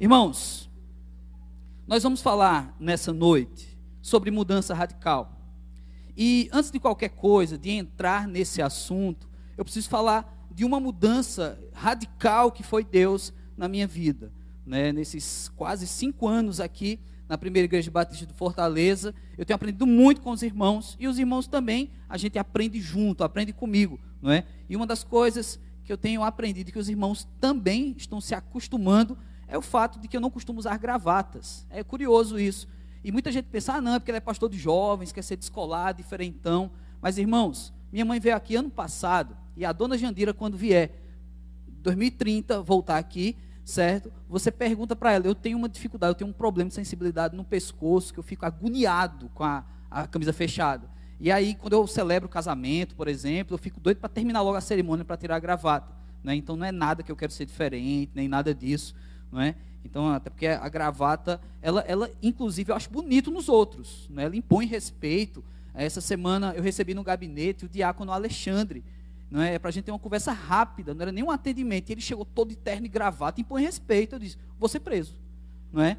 Irmãos, nós vamos falar nessa noite sobre mudança radical. E antes de qualquer coisa, de entrar nesse assunto, eu preciso falar de uma mudança radical que foi Deus na minha vida. Né? Nesses quase cinco anos aqui na primeira igreja batista de Fortaleza, eu tenho aprendido muito com os irmãos e os irmãos também, a gente aprende junto, aprende comigo, não é? E uma das coisas que eu tenho aprendido que os irmãos também estão se acostumando é o fato de que eu não costumo usar gravatas. É curioso isso. E muita gente pensa, ah, não, é porque ele é pastor de jovens, quer ser descolado, diferentão. Mas, irmãos, minha mãe veio aqui ano passado, e a dona Jandira, quando vier, 2030, voltar aqui, certo? Você pergunta para ela, eu tenho uma dificuldade, eu tenho um problema de sensibilidade no pescoço, que eu fico agoniado com a, a camisa fechada. E aí, quando eu celebro o casamento, por exemplo, eu fico doido para terminar logo a cerimônia para tirar a gravata. Né? Então não é nada que eu quero ser diferente, nem nada disso. Não é? Então, até porque a gravata, ela, ela inclusive, eu acho bonito nos outros. Né? Ela impõe respeito. Essa semana eu recebi no gabinete o diácono Alexandre, não é, para a gente ter uma conversa rápida, não era nem um atendimento. Ele chegou todo de terno e gravata, impõe respeito. Eu disse, vou ser preso, não é?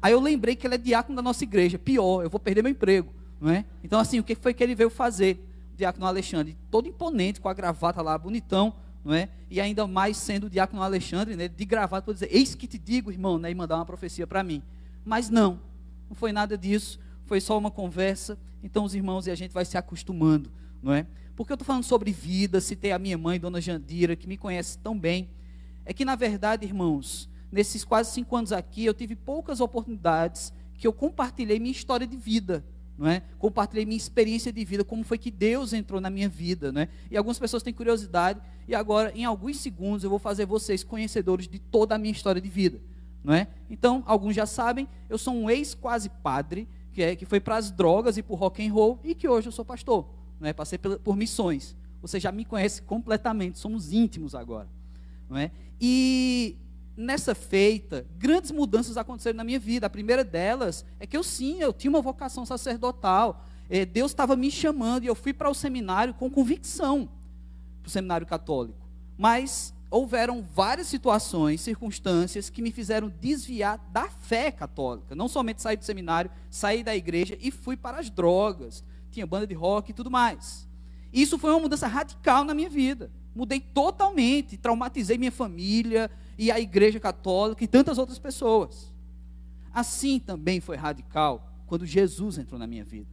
Aí eu lembrei que ele é diácono da nossa igreja. Pior, eu vou perder meu emprego, não é? Então assim, o que foi que ele veio fazer? O diácono Alexandre, todo imponente, com a gravata lá, bonitão, não é? E ainda mais sendo o diácono Alexandre, né, de gravata, para dizer, eis que te digo, irmão, né, e mandar uma profecia para mim. Mas não, não foi nada disso, foi só uma conversa. Então os irmãos e a gente vai se acostumando, não é? Porque eu estou falando sobre vida, citei a minha mãe, Dona Jandira, que me conhece tão bem. É que, na verdade, irmãos, nesses quase cinco anos aqui, eu tive poucas oportunidades que eu compartilhei minha história de vida. Não é? Compartilhei minha experiência de vida, como foi que Deus entrou na minha vida. É? E algumas pessoas têm curiosidade, e agora, em alguns segundos, eu vou fazer vocês conhecedores de toda a minha história de vida. Não é? Então, alguns já sabem, eu sou um ex-quase padre, que, é, que foi para as drogas e para o rock and roll, e que hoje eu sou pastor não é? Passei por, por missões. Você já me conhece completamente, somos íntimos agora, não é? E nessa feita, grandes mudanças aconteceram na minha vida. A primeira delas é que eu sim, eu tinha uma vocação sacerdotal. É, Deus estava me chamando e eu fui para o seminário com convicção, para o seminário católico. Mas houveram várias situações, circunstâncias que me fizeram desviar da fé católica. Não somente sair do seminário, sair da igreja e fui para as drogas, tinha banda de rock e tudo mais. Isso foi uma mudança radical na minha vida. Mudei totalmente, traumatizei minha família e a igreja católica e tantas outras pessoas. Assim também foi radical quando Jesus entrou na minha vida.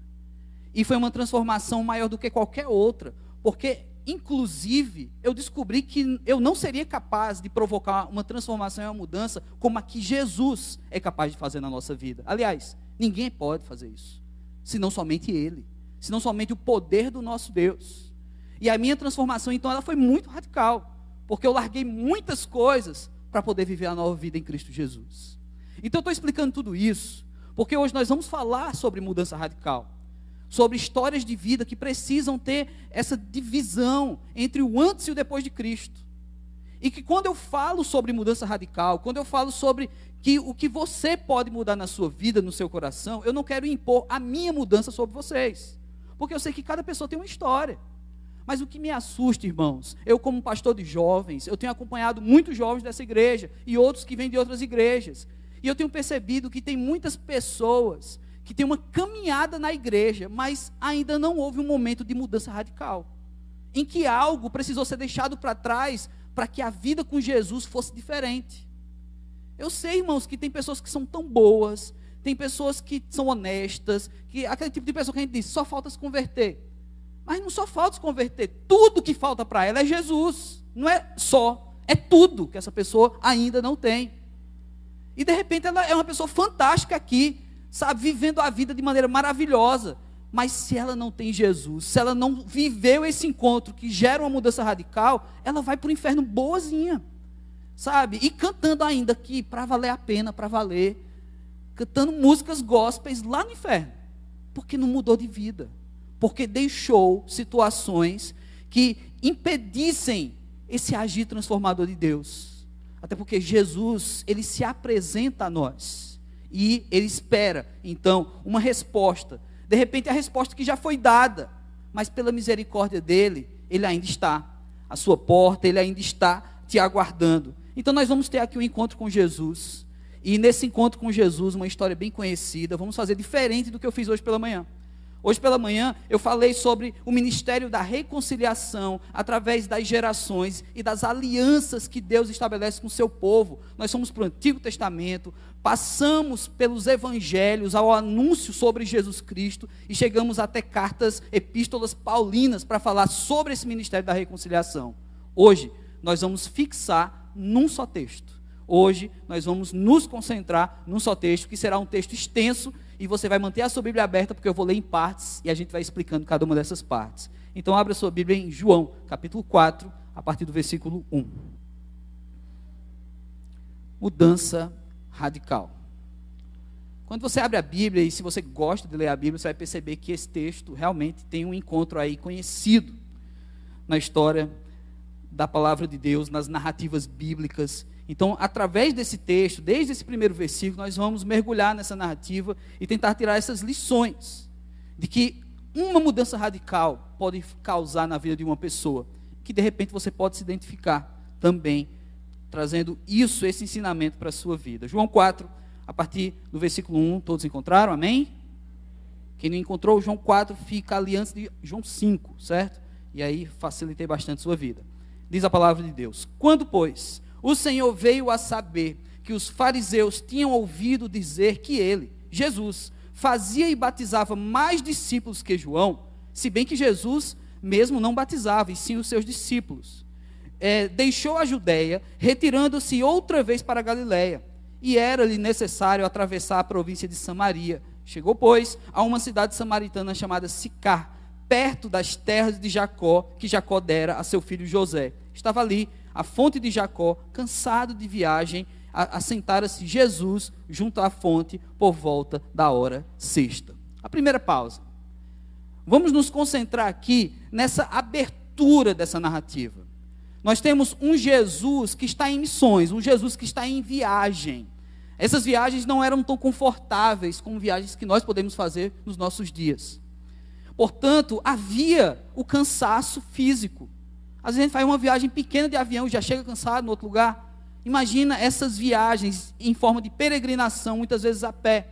E foi uma transformação maior do que qualquer outra, porque inclusive eu descobri que eu não seria capaz de provocar uma transformação e uma mudança como a que Jesus é capaz de fazer na nossa vida. Aliás, ninguém pode fazer isso, senão somente ele senão somente o poder do nosso Deus. E a minha transformação, então, ela foi muito radical, porque eu larguei muitas coisas para poder viver a nova vida em Cristo Jesus. Então, eu estou explicando tudo isso, porque hoje nós vamos falar sobre mudança radical, sobre histórias de vida que precisam ter essa divisão entre o antes e o depois de Cristo. E que quando eu falo sobre mudança radical, quando eu falo sobre que o que você pode mudar na sua vida, no seu coração, eu não quero impor a minha mudança sobre vocês. Porque eu sei que cada pessoa tem uma história. Mas o que me assusta, irmãos, eu como pastor de jovens, eu tenho acompanhado muitos jovens dessa igreja e outros que vêm de outras igrejas. E eu tenho percebido que tem muitas pessoas que têm uma caminhada na igreja, mas ainda não houve um momento de mudança radical. Em que algo precisou ser deixado para trás para que a vida com Jesus fosse diferente. Eu sei, irmãos, que tem pessoas que são tão boas, tem pessoas que são honestas, que aquele tipo de pessoa que a gente diz, só falta se converter. Mas não só falta se converter, tudo que falta para ela é Jesus. Não é só, é tudo que essa pessoa ainda não tem. E de repente ela é uma pessoa fantástica aqui, sabe, vivendo a vida de maneira maravilhosa. Mas se ela não tem Jesus, se ela não viveu esse encontro que gera uma mudança radical, ela vai para o inferno boazinha, sabe? E cantando ainda que para valer a pena, para valer cantando músicas gospels lá no inferno, porque não mudou de vida, porque deixou situações que impedissem esse agir transformador de Deus. Até porque Jesus, ele se apresenta a nós e ele espera, então, uma resposta. De repente, a resposta que já foi dada, mas pela misericórdia dele, ele ainda está à sua porta, ele ainda está te aguardando. Então, nós vamos ter aqui um encontro com Jesus. E nesse encontro com Jesus, uma história bem conhecida, vamos fazer diferente do que eu fiz hoje pela manhã. Hoje pela manhã eu falei sobre o ministério da reconciliação através das gerações e das alianças que Deus estabelece com o seu povo. Nós somos para o Antigo Testamento, passamos pelos evangelhos ao anúncio sobre Jesus Cristo e chegamos até cartas, epístolas paulinas para falar sobre esse ministério da reconciliação. Hoje nós vamos fixar num só texto. Hoje nós vamos nos concentrar num só texto, que será um texto extenso e você vai manter a sua Bíblia aberta, porque eu vou ler em partes e a gente vai explicando cada uma dessas partes. Então, abra sua Bíblia em João, capítulo 4, a partir do versículo 1. Mudança radical. Quando você abre a Bíblia, e se você gosta de ler a Bíblia, você vai perceber que esse texto realmente tem um encontro aí conhecido na história da palavra de Deus, nas narrativas bíblicas então, através desse texto, desde esse primeiro versículo, nós vamos mergulhar nessa narrativa e tentar tirar essas lições de que uma mudança radical pode causar na vida de uma pessoa, que de repente você pode se identificar também, trazendo isso, esse ensinamento para a sua vida. João 4, a partir do versículo 1, todos encontraram? Amém? Quem não encontrou, João 4 fica ali antes de João 5, certo? E aí facilitei bastante a sua vida. Diz a palavra de Deus: Quando, pois, o Senhor veio a saber que os fariseus tinham ouvido dizer que ele, Jesus, fazia e batizava mais discípulos que João, se bem que Jesus mesmo não batizava, e sim os seus discípulos. É, deixou a Judéia, retirando-se outra vez para a Galiléia, e era-lhe necessário atravessar a província de Samaria. Chegou, pois, a uma cidade samaritana chamada Sicar, perto das terras de Jacó, que Jacó dera a seu filho José. Estava ali a fonte de Jacó, cansado de viagem, assentara-se Jesus junto à fonte por volta da hora sexta. A primeira pausa. Vamos nos concentrar aqui nessa abertura dessa narrativa. Nós temos um Jesus que está em missões, um Jesus que está em viagem. Essas viagens não eram tão confortáveis como viagens que nós podemos fazer nos nossos dias. Portanto, havia o cansaço físico. Às vezes a gente faz uma viagem pequena de avião e já chega cansado no outro lugar. Imagina essas viagens em forma de peregrinação, muitas vezes a pé.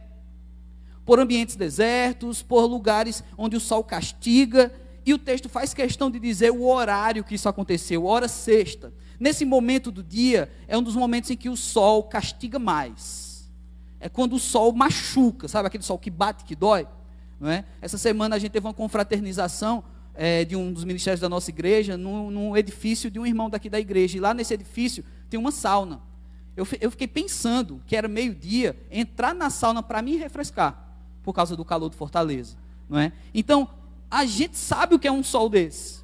Por ambientes desertos, por lugares onde o sol castiga. E o texto faz questão de dizer o horário que isso aconteceu, hora sexta. Nesse momento do dia, é um dos momentos em que o sol castiga mais. É quando o sol machuca, sabe aquele sol que bate, que dói? Não é? Essa semana a gente teve uma confraternização é, de um dos ministérios da nossa igreja, num, num, edifício de um irmão daqui da igreja. E lá nesse edifício tem uma sauna. Eu, eu fiquei pensando que era meio-dia, entrar na sauna para me refrescar, por causa do calor de Fortaleza. Não é? Então, a gente sabe o que é um sol desse.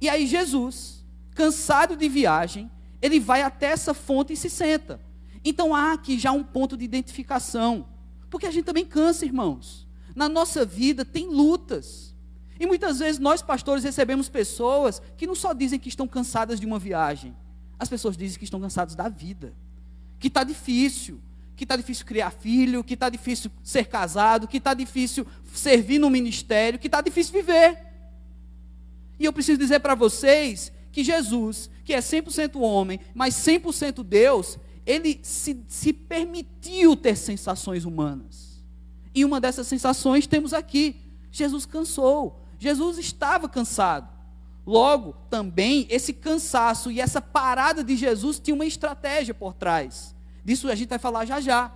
E aí, Jesus, cansado de viagem, ele vai até essa fonte e se senta. Então, há aqui já um ponto de identificação. Porque a gente também cansa, irmãos. Na nossa vida tem lutas. E muitas vezes nós, pastores, recebemos pessoas que não só dizem que estão cansadas de uma viagem, as pessoas dizem que estão cansadas da vida, que está difícil, que está difícil criar filho, que está difícil ser casado, que está difícil servir no ministério, que está difícil viver. E eu preciso dizer para vocês que Jesus, que é 100% homem, mas 100% Deus, ele se, se permitiu ter sensações humanas. E uma dessas sensações temos aqui. Jesus cansou. Jesus estava cansado. Logo, também, esse cansaço e essa parada de Jesus tinha uma estratégia por trás. Disso a gente vai falar já já.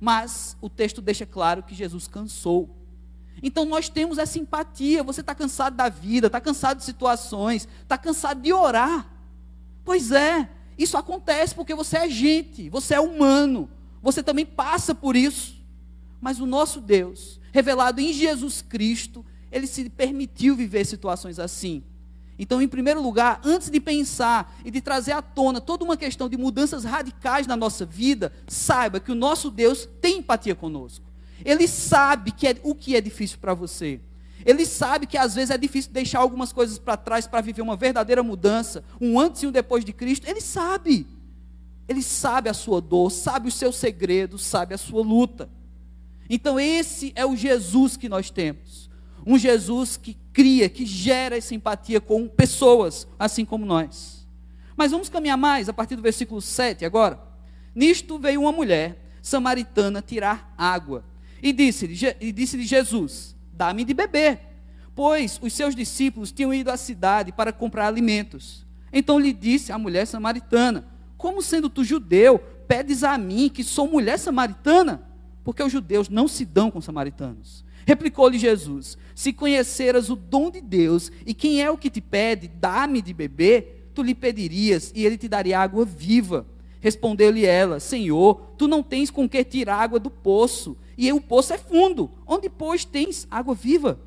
Mas o texto deixa claro que Jesus cansou. Então nós temos essa empatia. Você está cansado da vida, está cansado de situações, está cansado de orar. Pois é, isso acontece porque você é gente, você é humano, você também passa por isso. Mas o nosso Deus, revelado em Jesus Cristo, ele se permitiu viver situações assim. Então, em primeiro lugar, antes de pensar e de trazer à tona toda uma questão de mudanças radicais na nossa vida, saiba que o nosso Deus tem empatia conosco. Ele sabe que é, o que é difícil para você. Ele sabe que às vezes é difícil deixar algumas coisas para trás para viver uma verdadeira mudança, um antes e um depois de Cristo. Ele sabe. Ele sabe a sua dor, sabe os seus segredos, sabe a sua luta. Então, esse é o Jesus que nós temos. Um Jesus que cria, que gera essa empatia com pessoas, assim como nós. Mas vamos caminhar mais a partir do versículo 7 agora. Nisto veio uma mulher samaritana tirar água. E disse-lhe disse Jesus: Dá-me de beber. Pois os seus discípulos tinham ido à cidade para comprar alimentos. Então lhe disse a mulher samaritana: Como sendo tu judeu, pedes a mim, que sou mulher samaritana? Porque os judeus não se dão com samaritanos. Replicou-lhe Jesus: Se conheceras o dom de Deus e quem é o que te pede, dá-me de beber, tu lhe pedirias e ele te daria água viva. Respondeu-lhe ela: Senhor, tu não tens com que tirar água do poço, e o poço é fundo. Onde, pois, tens água viva?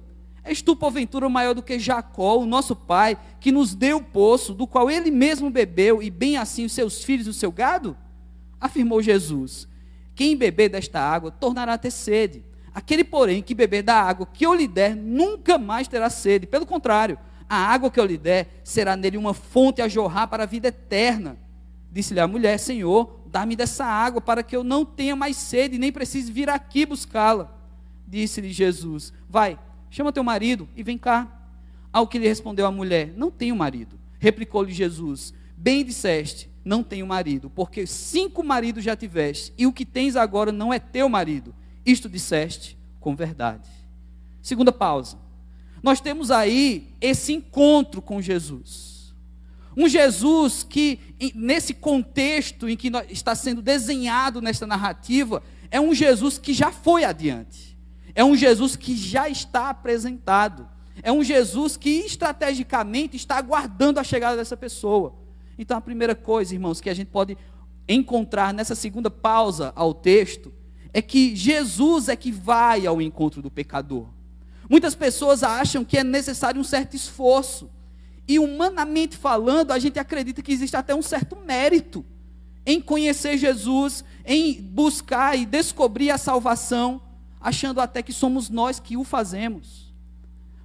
És tu, porventura, maior do que Jacó, o nosso pai, que nos deu o poço, do qual ele mesmo bebeu, e bem assim os seus filhos e o seu gado? Afirmou Jesus: Quem beber desta água tornará a ter sede. Aquele, porém, que beber da água que eu lhe der, nunca mais terá sede. Pelo contrário, a água que eu lhe der será nele uma fonte a jorrar para a vida eterna. Disse-lhe a mulher: Senhor, dá-me dessa água para que eu não tenha mais sede, nem precise vir aqui buscá-la. Disse-lhe Jesus: Vai, Chama teu marido e vem cá. Ao que lhe respondeu a mulher: Não tenho marido. Replicou-lhe Jesus: Bem disseste, não tenho marido, porque cinco maridos já tiveste, e o que tens agora não é teu marido. Isto disseste com verdade. Segunda pausa. Nós temos aí esse encontro com Jesus. Um Jesus que, nesse contexto em que está sendo desenhado nesta narrativa, é um Jesus que já foi adiante. É um Jesus que já está apresentado. É um Jesus que estrategicamente está aguardando a chegada dessa pessoa. Então, a primeira coisa, irmãos, que a gente pode encontrar nessa segunda pausa ao texto é que Jesus é que vai ao encontro do pecador. Muitas pessoas acham que é necessário um certo esforço. E humanamente falando, a gente acredita que existe até um certo mérito em conhecer Jesus, em buscar e descobrir a salvação achando até que somos nós que o fazemos.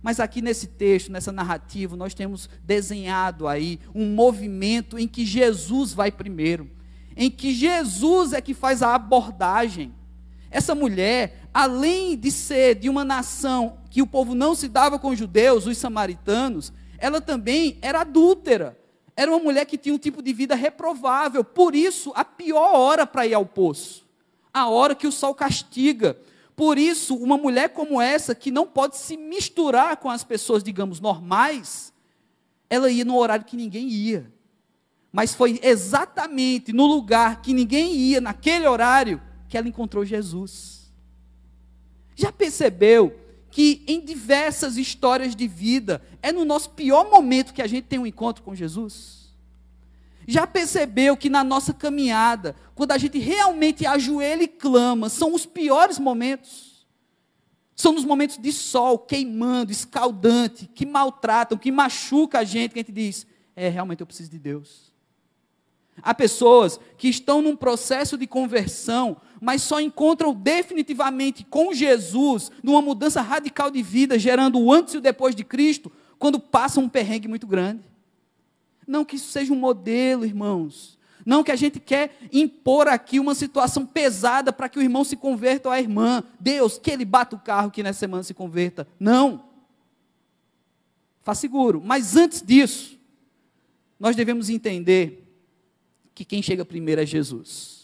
Mas aqui nesse texto, nessa narrativa, nós temos desenhado aí um movimento em que Jesus vai primeiro, em que Jesus é que faz a abordagem. Essa mulher, além de ser de uma nação que o povo não se dava com os judeus, os samaritanos, ela também era adúltera. Era uma mulher que tinha um tipo de vida reprovável. Por isso, a pior hora para ir ao poço. A hora que o sol castiga, por isso, uma mulher como essa, que não pode se misturar com as pessoas, digamos, normais, ela ia no horário que ninguém ia. Mas foi exatamente no lugar que ninguém ia, naquele horário, que ela encontrou Jesus. Já percebeu que em diversas histórias de vida, é no nosso pior momento que a gente tem um encontro com Jesus? Já percebeu que na nossa caminhada, quando a gente realmente ajoelha e clama, são os piores momentos? São nos momentos de sol, queimando, escaldante, que maltratam, que machuca a gente, que a gente diz: é, realmente eu preciso de Deus. Há pessoas que estão num processo de conversão, mas só encontram definitivamente com Jesus, numa mudança radical de vida, gerando o antes e o depois de Cristo, quando passam um perrengue muito grande. Não que isso seja um modelo, irmãos. Não que a gente quer impor aqui uma situação pesada para que o irmão se converta ou a irmã. Deus, que ele bata o carro que nessa semana se converta. Não. Faz seguro. Mas antes disso, nós devemos entender que quem chega primeiro é Jesus.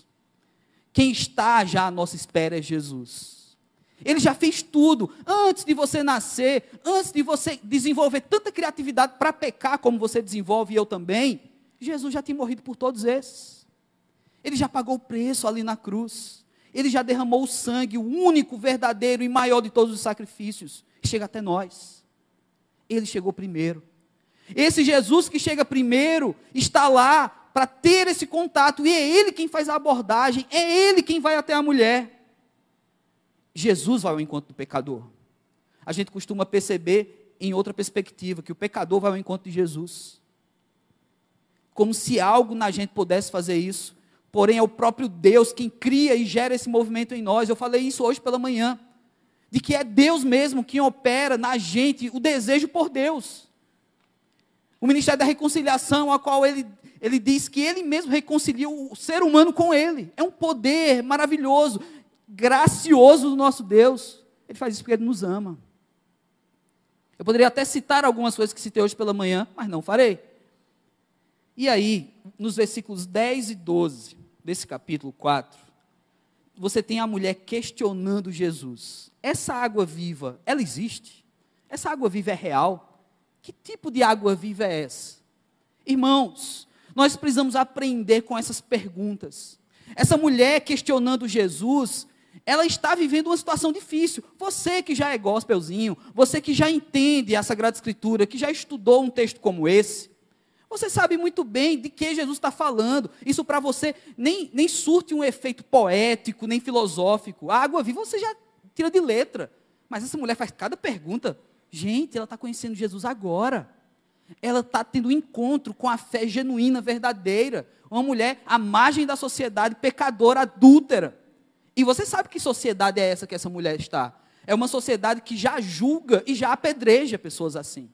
Quem está já à nossa espera é Jesus. Ele já fez tudo. Antes de você nascer, antes de você desenvolver tanta criatividade para pecar como você desenvolve e eu também, Jesus já tinha morrido por todos esses. Ele já pagou o preço ali na cruz. Ele já derramou o sangue, o único, verdadeiro e maior de todos os sacrifícios. Chega até nós. Ele chegou primeiro. Esse Jesus que chega primeiro está lá para ter esse contato, e é ele quem faz a abordagem, é ele quem vai até a mulher. Jesus vai ao encontro do pecador. A gente costuma perceber em outra perspectiva que o pecador vai ao encontro de Jesus. Como se algo na gente pudesse fazer isso. Porém, é o próprio Deus quem cria e gera esse movimento em nós. Eu falei isso hoje pela manhã. De que é Deus mesmo quem opera na gente o desejo por Deus. O ministério da reconciliação, a qual ele, ele diz que ele mesmo reconcilia o ser humano com ele. É um poder maravilhoso gracioso do nosso Deus. Ele faz isso porque Ele nos ama. Eu poderia até citar algumas coisas que citei hoje pela manhã, mas não farei. E aí, nos versículos 10 e 12 desse capítulo 4, você tem a mulher questionando Jesus. Essa água viva, ela existe? Essa água viva é real? Que tipo de água viva é essa? Irmãos, nós precisamos aprender com essas perguntas. Essa mulher questionando Jesus, ela está vivendo uma situação difícil. Você que já é gospelzinho, você que já entende a Sagrada Escritura, que já estudou um texto como esse, você sabe muito bem de que Jesus está falando. Isso para você nem, nem surte um efeito poético, nem filosófico. A água viva você já tira de letra. Mas essa mulher faz cada pergunta. Gente, ela está conhecendo Jesus agora. Ela está tendo um encontro com a fé genuína, verdadeira. Uma mulher à margem da sociedade, pecadora, adúltera. E você sabe que sociedade é essa que essa mulher está? É uma sociedade que já julga e já apedreja pessoas assim.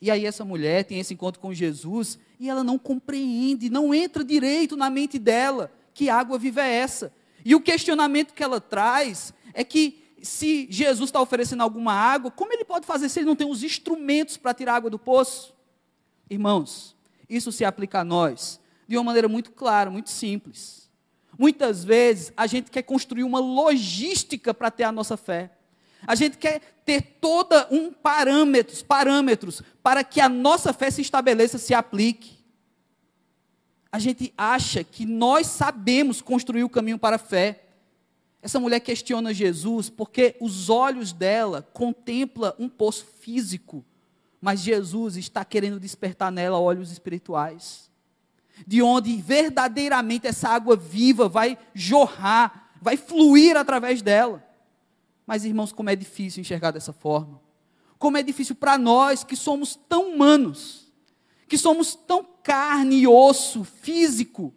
E aí essa mulher tem esse encontro com Jesus e ela não compreende, não entra direito na mente dela que água viva é essa. E o questionamento que ela traz é que se Jesus está oferecendo alguma água, como ele pode fazer se ele não tem os instrumentos para tirar água do poço? Irmãos, isso se aplica a nós de uma maneira muito clara, muito simples. Muitas vezes a gente quer construir uma logística para ter a nossa fé. A gente quer ter toda um parâmetros, parâmetros para que a nossa fé se estabeleça, se aplique. A gente acha que nós sabemos construir o caminho para a fé. Essa mulher questiona Jesus porque os olhos dela contemplam um poço físico, mas Jesus está querendo despertar nela olhos espirituais, de onde verdadeiramente essa água viva vai jorrar, vai fluir através dela. Mas, irmãos, como é difícil enxergar dessa forma. Como é difícil para nós que somos tão humanos, que somos tão carne e osso, físico.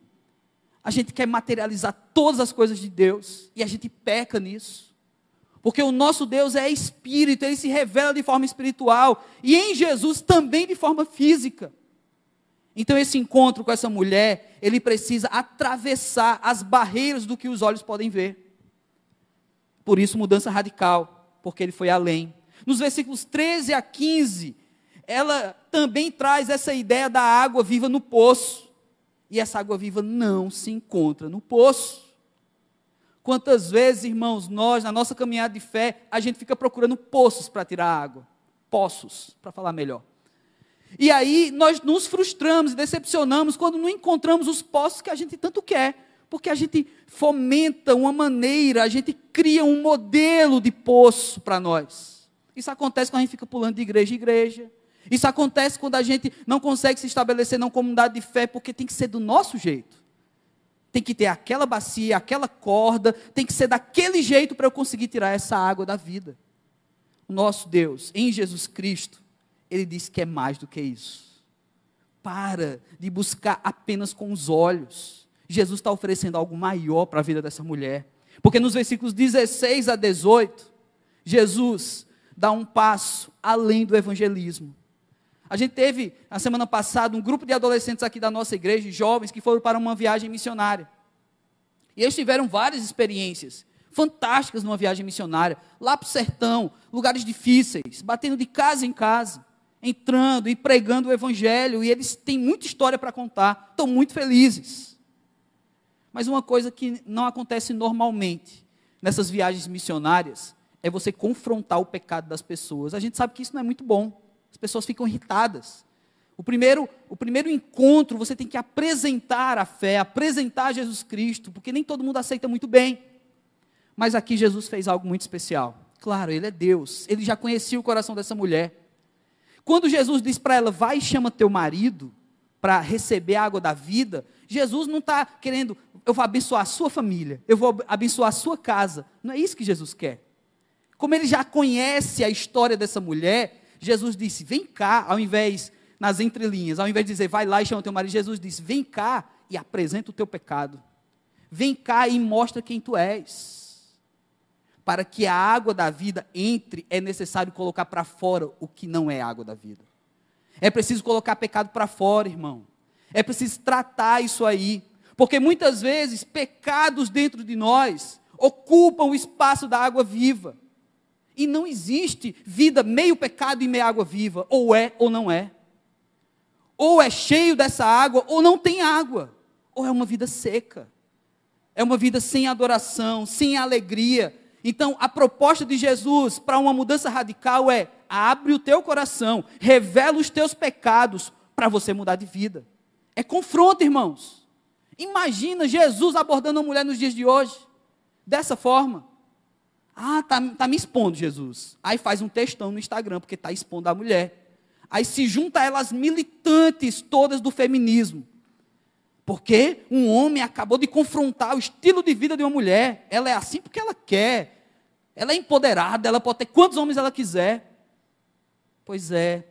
A gente quer materializar todas as coisas de Deus e a gente peca nisso. Porque o nosso Deus é espírito, ele se revela de forma espiritual e em Jesus também de forma física. Então esse encontro com essa mulher, ele precisa atravessar as barreiras do que os olhos podem ver. Por isso, mudança radical, porque ele foi além. Nos versículos 13 a 15, ela também traz essa ideia da água viva no poço. E essa água viva não se encontra no poço. Quantas vezes, irmãos, nós, na nossa caminhada de fé, a gente fica procurando poços para tirar água. Poços, para falar melhor. E aí nós nos frustramos e decepcionamos quando não encontramos os poços que a gente tanto quer porque a gente fomenta uma maneira, a gente cria um modelo de poço para nós. Isso acontece quando a gente fica pulando de igreja em igreja. Isso acontece quando a gente não consegue se estabelecer na comunidade de fé, porque tem que ser do nosso jeito. Tem que ter aquela bacia, aquela corda, tem que ser daquele jeito para eu conseguir tirar essa água da vida. O nosso Deus, em Jesus Cristo, Ele diz que é mais do que isso. Para de buscar apenas com os olhos Jesus está oferecendo algo maior para a vida dessa mulher. Porque nos versículos 16 a 18, Jesus dá um passo além do evangelismo. A gente teve, na semana passada, um grupo de adolescentes aqui da nossa igreja, jovens, que foram para uma viagem missionária. E eles tiveram várias experiências fantásticas numa viagem missionária, lá para o sertão, lugares difíceis, batendo de casa em casa, entrando e pregando o evangelho, e eles têm muita história para contar, estão muito felizes. Mas uma coisa que não acontece normalmente nessas viagens missionárias é você confrontar o pecado das pessoas. A gente sabe que isso não é muito bom. As pessoas ficam irritadas. O primeiro, o primeiro encontro, você tem que apresentar a fé, apresentar Jesus Cristo, porque nem todo mundo aceita muito bem. Mas aqui Jesus fez algo muito especial. Claro, ele é Deus, ele já conhecia o coração dessa mulher. Quando Jesus diz para ela, vai e chama teu marido para receber a água da vida, Jesus não está querendo, eu vou abençoar a sua família, eu vou abençoar a sua casa. Não é isso que Jesus quer. Como ele já conhece a história dessa mulher, Jesus disse: vem cá, ao invés, nas entrelinhas, ao invés de dizer, vai lá e chama teu marido, Jesus disse: vem cá e apresenta o teu pecado. Vem cá e mostra quem tu és. Para que a água da vida entre, é necessário colocar para fora o que não é água da vida. É preciso colocar pecado para fora, irmão. É preciso tratar isso aí. Porque muitas vezes pecados dentro de nós ocupam o espaço da água viva. E não existe vida meio pecado e meia água viva. Ou é ou não é. Ou é cheio dessa água ou não tem água. ou é uma vida seca. É uma vida sem adoração, sem alegria. Então, a proposta de Jesus para uma mudança radical é: abre o teu coração, revela os teus pecados para você mudar de vida. É confronto, irmãos. Imagina Jesus abordando uma mulher nos dias de hoje, dessa forma. Ah, tá, tá me expondo, Jesus. Aí faz um textão no Instagram, porque está expondo a mulher. Aí se junta elas militantes todas do feminismo. Porque um homem acabou de confrontar o estilo de vida de uma mulher. Ela é assim porque ela quer. Ela é empoderada, ela pode ter quantos homens ela quiser. Pois é,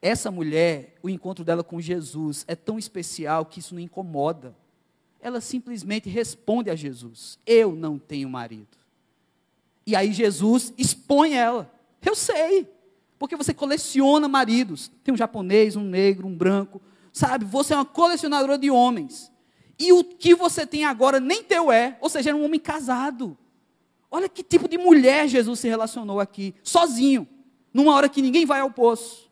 essa mulher, o encontro dela com Jesus é tão especial que isso não incomoda. Ela simplesmente responde a Jesus: Eu não tenho marido. E aí Jesus expõe ela. Eu sei, porque você coleciona maridos. Tem um japonês, um negro, um branco. Sabe, você é uma colecionadora de homens. E o que você tem agora nem teu é, ou seja, é um homem casado. Olha que tipo de mulher Jesus se relacionou aqui, sozinho, numa hora que ninguém vai ao poço.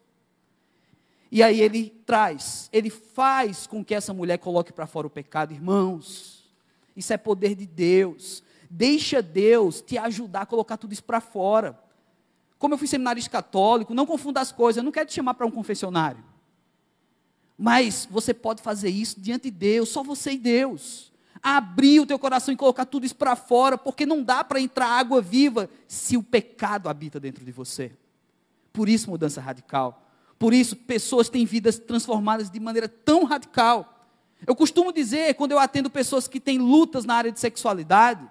E aí ele traz, ele faz com que essa mulher coloque para fora o pecado, irmãos. Isso é poder de Deus. Deixa Deus te ajudar a colocar tudo isso para fora. Como eu fui seminarista católico, não confunda as coisas, eu não quero te chamar para um confessionário. Mas você pode fazer isso diante de Deus, só você e Deus. Abrir o teu coração e colocar tudo isso para fora, porque não dá para entrar água viva se o pecado habita dentro de você. Por isso, mudança radical. Por isso, pessoas têm vidas transformadas de maneira tão radical. Eu costumo dizer, quando eu atendo pessoas que têm lutas na área de sexualidade,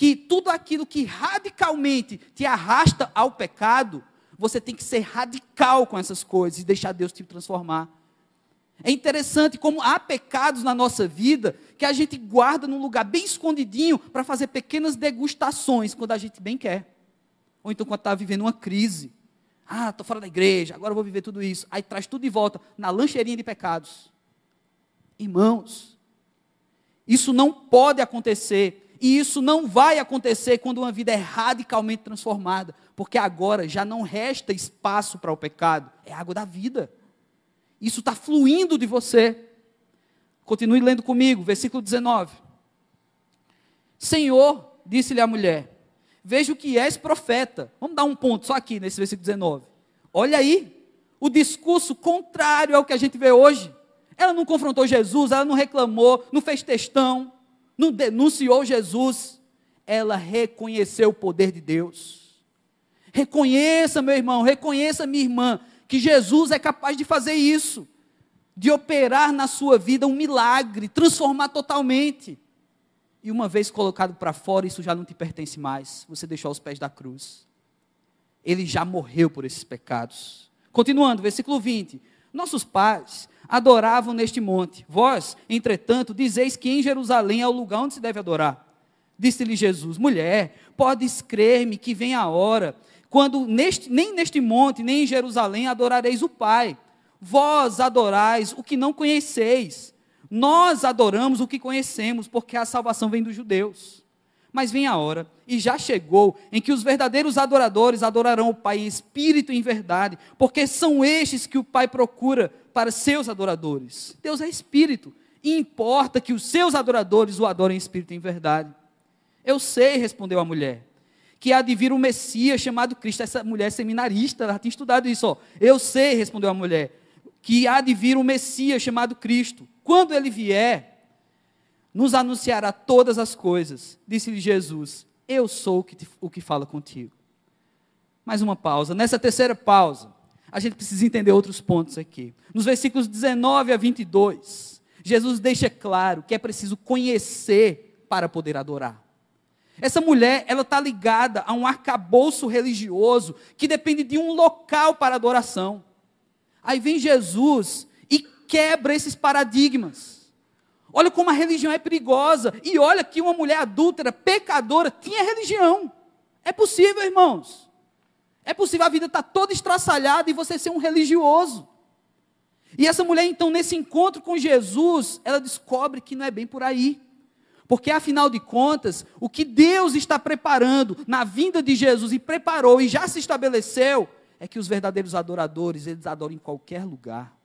que tudo aquilo que radicalmente te arrasta ao pecado, você tem que ser radical com essas coisas e deixar Deus te transformar. É interessante como há pecados na nossa vida que a gente guarda num lugar bem escondidinho para fazer pequenas degustações quando a gente bem quer. Ou então quando está vivendo uma crise. Ah, estou fora da igreja, agora vou viver tudo isso. Aí traz tudo de volta na lancheirinha de pecados. Irmãos, isso não pode acontecer e isso não vai acontecer quando uma vida é radicalmente transformada, porque agora já não resta espaço para o pecado, é água da vida. Isso está fluindo de você. Continue lendo comigo, versículo 19. Senhor, disse-lhe a mulher, vejo que és profeta. Vamos dar um ponto só aqui nesse versículo 19. Olha aí, o discurso contrário ao que a gente vê hoje. Ela não confrontou Jesus, ela não reclamou, não fez textão não denunciou Jesus, ela reconheceu o poder de Deus. Reconheça, meu irmão, reconheça, minha irmã, que Jesus é capaz de fazer isso, de operar na sua vida um milagre, transformar totalmente. E uma vez colocado para fora, isso já não te pertence mais. Você deixou aos pés da cruz. Ele já morreu por esses pecados. Continuando, versículo 20. Nossos pais adoravam neste monte. Vós, entretanto, dizeis que em Jerusalém é o lugar onde se deve adorar. Disse-lhe Jesus: Mulher, podes crer-me que vem a hora, quando neste, nem neste monte, nem em Jerusalém adorareis o Pai. Vós adorais o que não conheceis. Nós adoramos o que conhecemos, porque a salvação vem dos judeus. Mas vem a hora, e já chegou, em que os verdadeiros adoradores adorarão o Pai em espírito e em verdade, porque são estes que o Pai procura para seus adoradores. Deus é espírito, e importa que os seus adoradores o adorem em espírito e em verdade. Eu sei, respondeu a mulher, que há de vir um Messias chamado Cristo. Essa mulher é seminarista, ela tinha estudado isso. Ó. Eu sei, respondeu a mulher, que há de vir um Messias chamado Cristo. Quando ele vier, nos anunciará todas as coisas. Disse-lhe Jesus: Eu sou o que, te, o que fala contigo. Mais uma pausa. Nessa terceira pausa, a gente precisa entender outros pontos aqui. Nos versículos 19 a 22, Jesus deixa claro que é preciso conhecer para poder adorar. Essa mulher, ela está ligada a um arcabouço religioso que depende de um local para adoração. Aí vem Jesus e quebra esses paradigmas. Olha como a religião é perigosa. E olha que uma mulher adúltera, pecadora, tinha religião. É possível, irmãos. É possível a vida estar tá toda estraçalhada e você ser um religioso. E essa mulher, então, nesse encontro com Jesus, ela descobre que não é bem por aí. Porque, afinal de contas, o que Deus está preparando na vinda de Jesus e preparou e já se estabeleceu, é que os verdadeiros adoradores, eles adoram em qualquer lugar.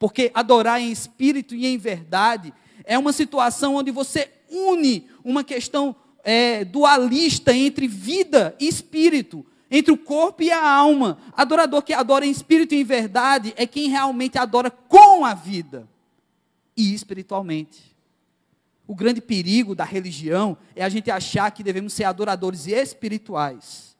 Porque adorar em espírito e em verdade É uma situação onde você une uma questão é, dualista entre vida e espírito, entre o corpo e a alma. Adorador que adora em espírito e em verdade é quem realmente adora com a vida e espiritualmente. O grande perigo da religião é a gente achar que devemos ser adoradores espirituais.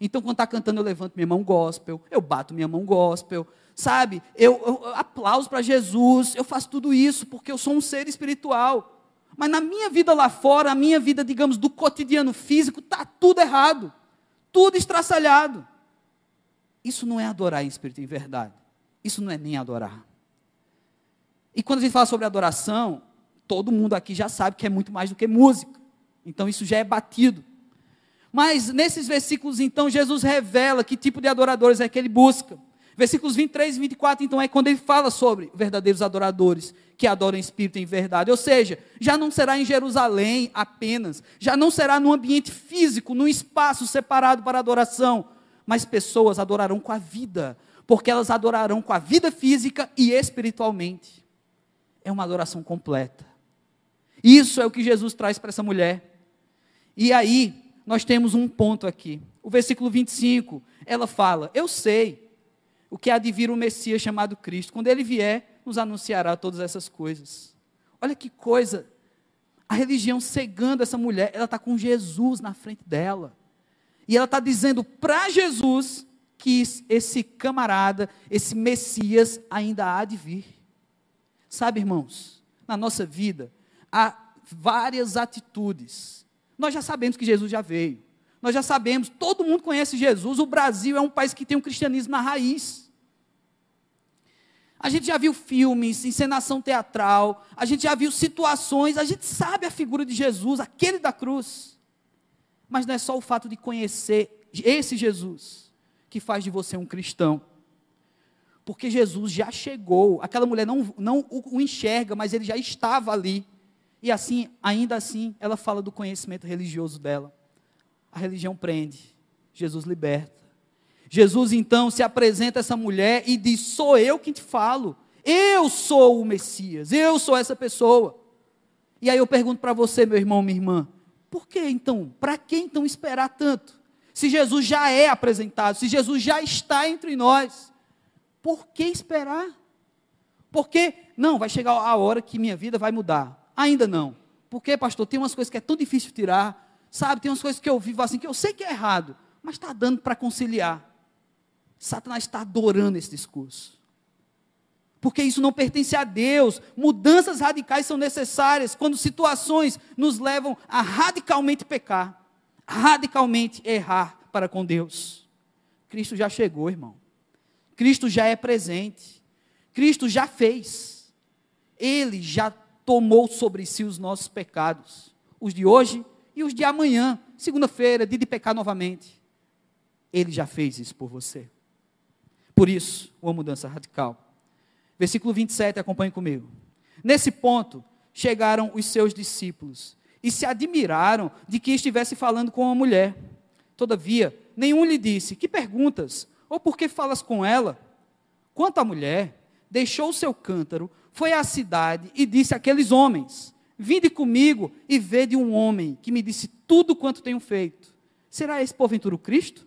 Então, quando está cantando, eu levanto minha mão gospel, eu bato minha mão gospel, sabe? Eu, eu, eu aplauso para Jesus, eu faço tudo isso porque eu sou um ser espiritual. Mas na minha vida lá fora, a minha vida, digamos, do cotidiano físico, está tudo errado, tudo estraçalhado. Isso não é adorar em espírito e em verdade. Isso não é nem adorar. E quando a gente fala sobre adoração, todo mundo aqui já sabe que é muito mais do que música. Então isso já é batido. Mas nesses versículos, então, Jesus revela que tipo de adoradores é que ele busca. Versículos 23 e 24, então, é quando ele fala sobre verdadeiros adoradores que adoram espírito e em verdade. Ou seja, já não será em Jerusalém apenas, já não será num ambiente físico, num espaço separado para adoração, mas pessoas adorarão com a vida, porque elas adorarão com a vida física e espiritualmente. É uma adoração completa. Isso é o que Jesus traz para essa mulher. E aí, nós temos um ponto aqui. O versículo 25, ela fala: Eu sei o que há de vir o Messias chamado Cristo. Quando ele vier, nos anunciará todas essas coisas. Olha que coisa. A religião cegando essa mulher, ela está com Jesus na frente dela. E ela está dizendo para Jesus que esse camarada, esse Messias, ainda há de vir. Sabe, irmãos, na nossa vida, há várias atitudes. Nós já sabemos que Jesus já veio. Nós já sabemos, todo mundo conhece Jesus. O Brasil é um país que tem um cristianismo na raiz. A gente já viu filmes, encenação teatral, a gente já viu situações, a gente sabe a figura de Jesus, aquele da cruz. Mas não é só o fato de conhecer esse Jesus que faz de você um cristão. Porque Jesus já chegou, aquela mulher não, não o enxerga, mas ele já estava ali. E assim, ainda assim, ela fala do conhecimento religioso dela. A religião prende, Jesus liberta. Jesus então se apresenta a essa mulher e diz: Sou eu quem te falo. Eu sou o Messias, eu sou essa pessoa. E aí eu pergunto para você, meu irmão, minha irmã, por que então? Para que então esperar tanto? Se Jesus já é apresentado, se Jesus já está entre nós, por que esperar? Porque, não, vai chegar a hora que minha vida vai mudar. Ainda não. Porque, pastor, tem umas coisas que é tão difícil tirar. Sabe, tem umas coisas que eu vivo assim, que eu sei que é errado, mas está dando para conciliar. Satanás está adorando esse discurso. Porque isso não pertence a Deus. Mudanças radicais são necessárias quando situações nos levam a radicalmente pecar, radicalmente errar para com Deus. Cristo já chegou, irmão. Cristo já é presente. Cristo já fez. Ele já tomou sobre si os nossos pecados, os de hoje e os de amanhã, segunda-feira, dia de pecar novamente. Ele já fez isso por você. Por isso, uma mudança radical. Versículo 27, acompanhe comigo. Nesse ponto, chegaram os seus discípulos e se admiraram de que estivesse falando com uma mulher. Todavia, nenhum lhe disse: Que perguntas? Ou por que falas com ela? Quanto à mulher, deixou o seu cântaro, foi à cidade e disse àqueles homens: Vinde comigo e vede um homem que me disse tudo quanto tenho feito. Será esse porventura o Cristo?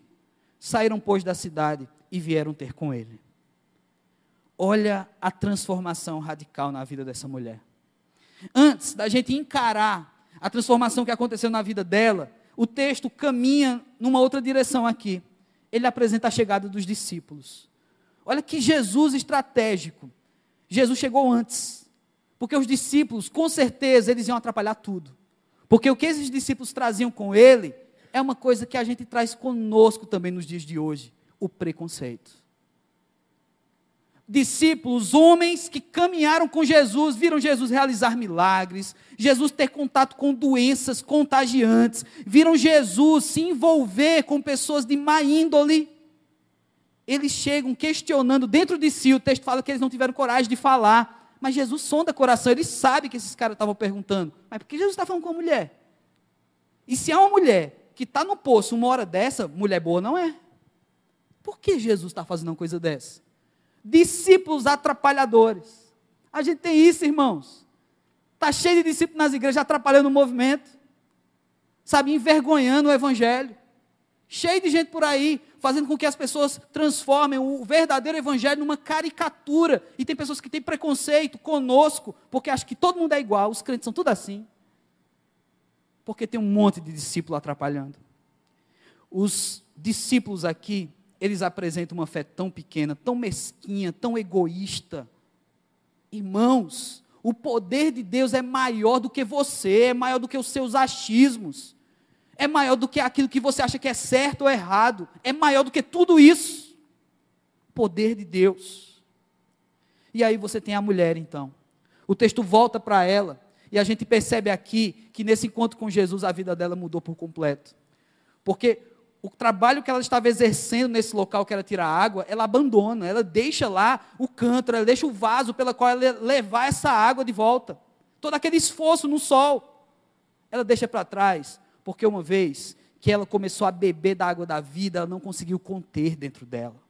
Saíram, pois, da cidade e vieram ter com ele. Olha a transformação radical na vida dessa mulher. Antes da gente encarar a transformação que aconteceu na vida dela, o texto caminha numa outra direção aqui. Ele apresenta a chegada dos discípulos. Olha que Jesus estratégico. Jesus chegou antes. Porque os discípulos, com certeza, eles iam atrapalhar tudo. Porque o que esses discípulos traziam com ele é uma coisa que a gente traz conosco também nos dias de hoje o preconceito. Discípulos, homens que caminharam com Jesus, viram Jesus realizar milagres, Jesus ter contato com doenças contagiantes, viram Jesus se envolver com pessoas de má índole. Eles chegam questionando dentro de si, o texto fala que eles não tiveram coragem de falar, mas Jesus sonda coração, ele sabe que esses caras estavam perguntando, mas por que Jesus está falando com a mulher? E se é uma mulher que está no poço uma hora dessa, mulher boa não é. Por que Jesus está fazendo uma coisa dessa? Discípulos atrapalhadores. A gente tem isso, irmãos. Está cheio de discípulos nas igrejas atrapalhando o movimento, sabe, envergonhando o evangelho. Cheio de gente por aí, fazendo com que as pessoas transformem o verdadeiro evangelho numa caricatura. E tem pessoas que têm preconceito conosco, porque acham que todo mundo é igual, os crentes são tudo assim. Porque tem um monte de discípulo atrapalhando. Os discípulos aqui, eles apresentam uma fé tão pequena, tão mesquinha, tão egoísta. Irmãos, o poder de Deus é maior do que você, é maior do que os seus achismos é maior do que aquilo que você acha que é certo ou errado, é maior do que tudo isso. Poder de Deus. E aí você tem a mulher, então. O texto volta para ela, e a gente percebe aqui que nesse encontro com Jesus a vida dela mudou por completo. Porque o trabalho que ela estava exercendo nesse local que era tirar água, ela abandona, ela deixa lá o cântaro, ela deixa o vaso pela qual ela levar essa água de volta. Todo aquele esforço no sol, ela deixa para trás porque uma vez que ela começou a beber da água da vida, ela não conseguiu conter dentro dela.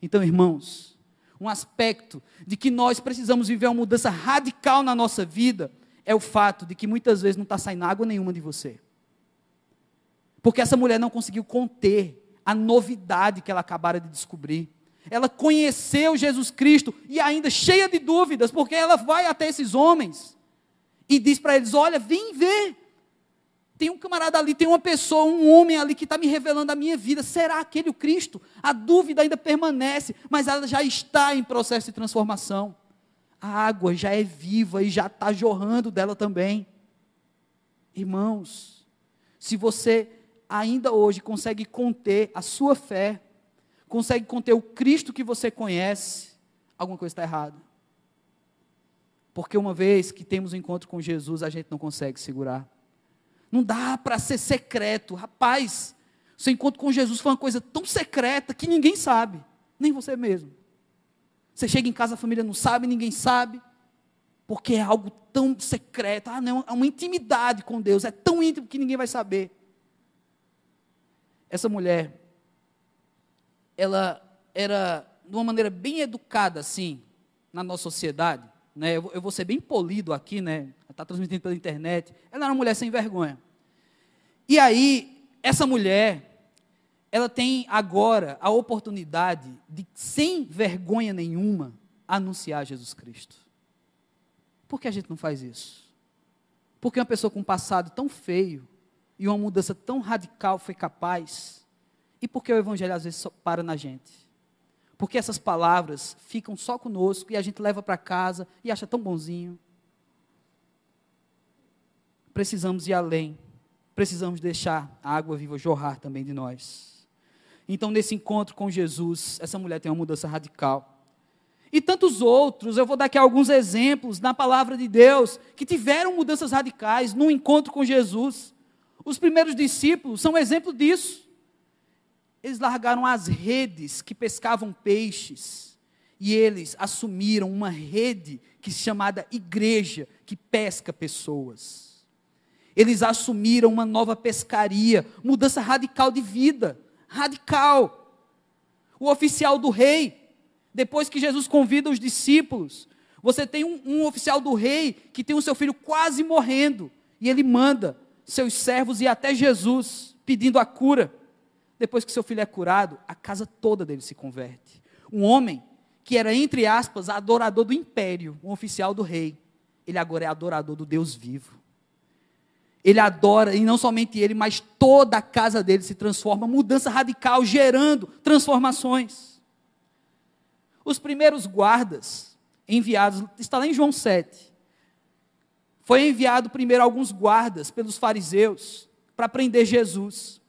Então, irmãos, um aspecto de que nós precisamos viver uma mudança radical na nossa vida é o fato de que muitas vezes não está saindo água nenhuma de você. Porque essa mulher não conseguiu conter a novidade que ela acabara de descobrir. Ela conheceu Jesus Cristo e ainda cheia de dúvidas, porque ela vai até esses homens e diz para eles: Olha, vem ver. Tem um camarada ali, tem uma pessoa, um homem ali que está me revelando a minha vida. Será aquele o Cristo? A dúvida ainda permanece, mas ela já está em processo de transformação. A água já é viva e já está jorrando dela também. Irmãos, se você ainda hoje consegue conter a sua fé, consegue conter o Cristo que você conhece, alguma coisa está errada. Porque uma vez que temos um encontro com Jesus, a gente não consegue segurar. Não dá para ser secreto. Rapaz, seu encontro com Jesus foi uma coisa tão secreta que ninguém sabe, nem você mesmo. Você chega em casa, a família não sabe, ninguém sabe, porque é algo tão secreto. Ah, não, é uma intimidade com Deus, é tão íntimo que ninguém vai saber. Essa mulher, ela era de uma maneira bem educada, assim, na nossa sociedade. Né? Eu, vou ser bem polido aqui, né? Está transmitindo pela internet. Ela era uma mulher sem vergonha. E aí, essa mulher, ela tem agora a oportunidade de, sem vergonha nenhuma, anunciar Jesus Cristo. Por que a gente não faz isso? Porque uma pessoa com um passado tão feio e uma mudança tão radical foi capaz? E por que o Evangelho às vezes só para na gente? Porque essas palavras ficam só conosco e a gente leva para casa e acha tão bonzinho. Precisamos ir além precisamos deixar a água viva jorrar também de nós. Então, nesse encontro com Jesus, essa mulher tem uma mudança radical. E tantos outros, eu vou dar aqui alguns exemplos na palavra de Deus, que tiveram mudanças radicais no encontro com Jesus. Os primeiros discípulos são exemplo disso. Eles largaram as redes que pescavam peixes e eles assumiram uma rede que chamada igreja, que pesca pessoas. Eles assumiram uma nova pescaria, mudança radical de vida, radical. O oficial do rei, depois que Jesus convida os discípulos, você tem um, um oficial do rei que tem o seu filho quase morrendo, e ele manda seus servos ir até Jesus, pedindo a cura. Depois que seu filho é curado, a casa toda dele se converte. Um homem que era, entre aspas, adorador do império, um oficial do rei, ele agora é adorador do Deus vivo. Ele adora, e não somente ele, mas toda a casa dele se transforma, mudança radical, gerando transformações. Os primeiros guardas enviados, está lá em João 7. Foi enviado primeiro alguns guardas pelos fariseus para prender Jesus.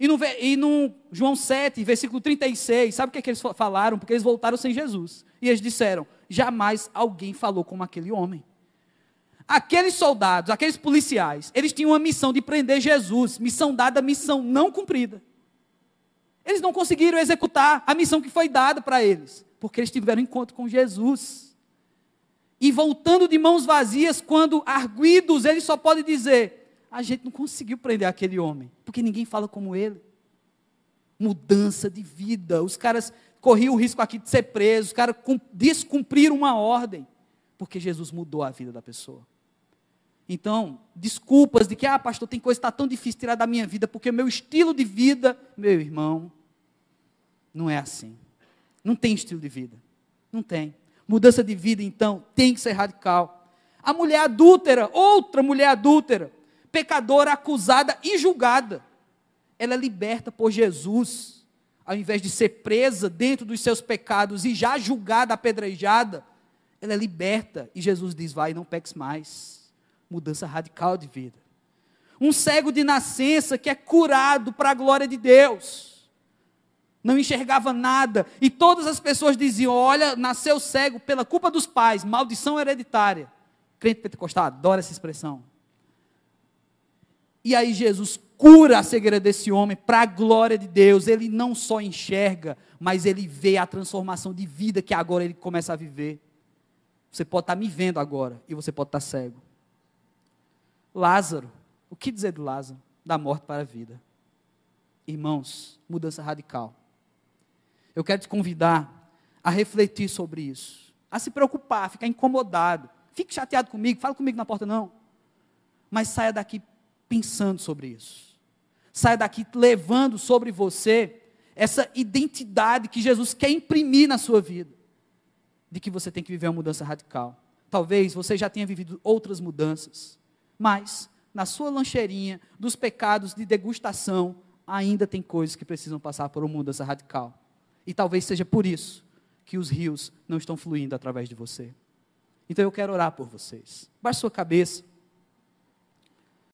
E no, e no, João 7, versículo 36, sabe o que, é que eles falaram? Porque eles voltaram sem Jesus. E eles disseram: jamais alguém falou como aquele homem. Aqueles soldados, aqueles policiais, eles tinham uma missão de prender Jesus, missão dada, missão não cumprida. Eles não conseguiram executar a missão que foi dada para eles, porque eles tiveram encontro com Jesus. E voltando de mãos vazias, quando arguidos, eles só podem dizer: a gente não conseguiu prender aquele homem, porque ninguém fala como ele. Mudança de vida, os caras corriam o risco aqui de ser presos, os caras descumpriram uma ordem, porque Jesus mudou a vida da pessoa. Então, desculpas de que, ah, pastor, tem coisa que está tão difícil tirar da minha vida, porque o meu estilo de vida, meu irmão, não é assim. Não tem estilo de vida. Não tem. Mudança de vida, então, tem que ser radical. A mulher adúltera, outra mulher adúltera, pecadora acusada e julgada, ela é liberta por Jesus, ao invés de ser presa dentro dos seus pecados e já julgada, apedrejada, ela é liberta e Jesus diz: vai, não peques mais. Mudança radical de vida. Um cego de nascença que é curado para a glória de Deus não enxergava nada, e todas as pessoas diziam: Olha, nasceu cego pela culpa dos pais, maldição hereditária. Crente pentecostal adora essa expressão. E aí Jesus cura a cegueira desse homem para a glória de Deus. Ele não só enxerga, mas ele vê a transformação de vida que agora ele começa a viver. Você pode estar me vendo agora e você pode estar cego. Lázaro, o que dizer do Lázaro? Da morte para a vida. Irmãos, mudança radical. Eu quero te convidar a refletir sobre isso, a se preocupar, ficar incomodado. Fique chateado comigo, fala comigo na porta, não. Mas saia daqui pensando sobre isso. Saia daqui levando sobre você essa identidade que Jesus quer imprimir na sua vida, de que você tem que viver uma mudança radical. Talvez você já tenha vivido outras mudanças, mas na sua lancheirinha dos pecados de degustação, ainda tem coisas que precisam passar por uma mudança radical. E talvez seja por isso que os rios não estão fluindo através de você. Então eu quero orar por vocês. Baixe sua cabeça.